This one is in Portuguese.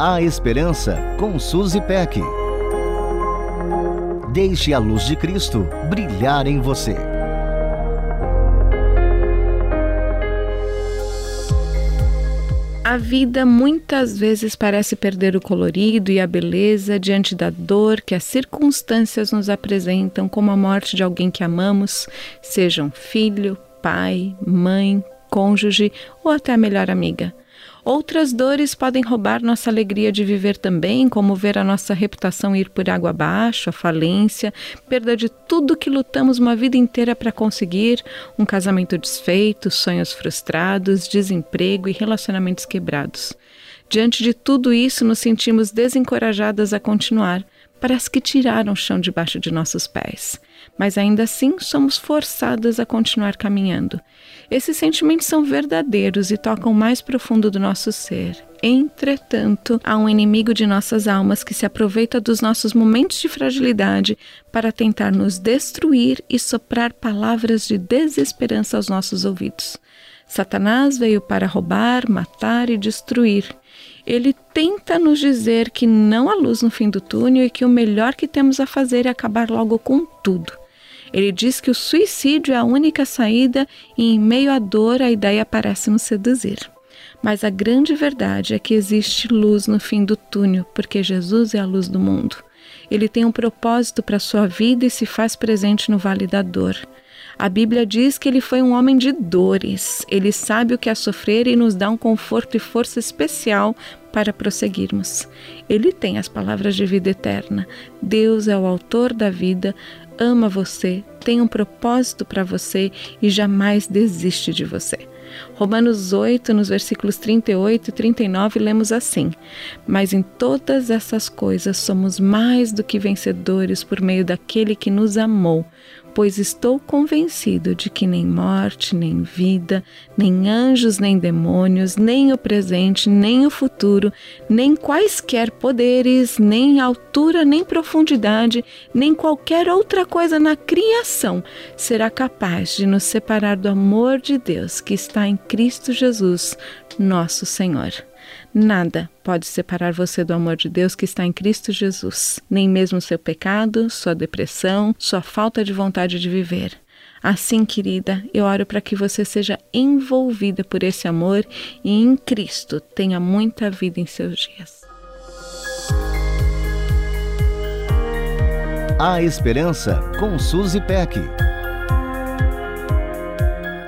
A Esperança com Suzy Peck. Deixe a luz de Cristo brilhar em você. A vida muitas vezes parece perder o colorido e a beleza diante da dor que as circunstâncias nos apresentam, como a morte de alguém que amamos, sejam filho, pai, mãe, cônjuge ou até a melhor amiga. Outras dores podem roubar nossa alegria de viver também, como ver a nossa reputação ir por água abaixo, a falência, perda de tudo que lutamos uma vida inteira para conseguir, um casamento desfeito, sonhos frustrados, desemprego e relacionamentos quebrados. Diante de tudo isso, nos sentimos desencorajadas a continuar. Parece que tiraram o chão debaixo de nossos pés mas ainda assim somos forçadas a continuar caminhando. Esses sentimentos são verdadeiros e tocam mais profundo do nosso ser. Entretanto, há um inimigo de nossas almas que se aproveita dos nossos momentos de fragilidade para tentar nos destruir e soprar palavras de desesperança aos nossos ouvidos. Satanás veio para roubar, matar e destruir. Ele tenta nos dizer que não há luz no fim do túnel e que o melhor que temos a fazer é acabar logo com tudo. Ele diz que o suicídio é a única saída e, em meio à dor, a ideia parece nos seduzir. Mas a grande verdade é que existe luz no fim do túnel, porque Jesus é a luz do mundo. Ele tem um propósito para a sua vida e se faz presente no vale da dor. A Bíblia diz que ele foi um homem de dores. Ele sabe o que é sofrer e nos dá um conforto e força especial para prosseguirmos. Ele tem as palavras de vida eterna. Deus é o autor da vida, ama você, tem um propósito para você e jamais desiste de você. Romanos 8, nos versículos 38 e 39, lemos assim: Mas em todas essas coisas somos mais do que vencedores por meio daquele que nos amou pois estou convencido de que nem morte, nem vida, nem anjos, nem demônios, nem o presente, nem o futuro, nem quaisquer poderes, nem altura, nem profundidade, nem qualquer outra coisa na criação será capaz de nos separar do amor de Deus que está em Cristo Jesus, nosso Senhor. Nada pode separar você do amor de Deus que está em Cristo Jesus, nem mesmo seu pecado, sua depressão, sua falta de vontade de viver. Assim, querida, eu oro para que você seja envolvida por esse amor e em Cristo tenha muita vida em seus dias. A Esperança com Suzy Peck.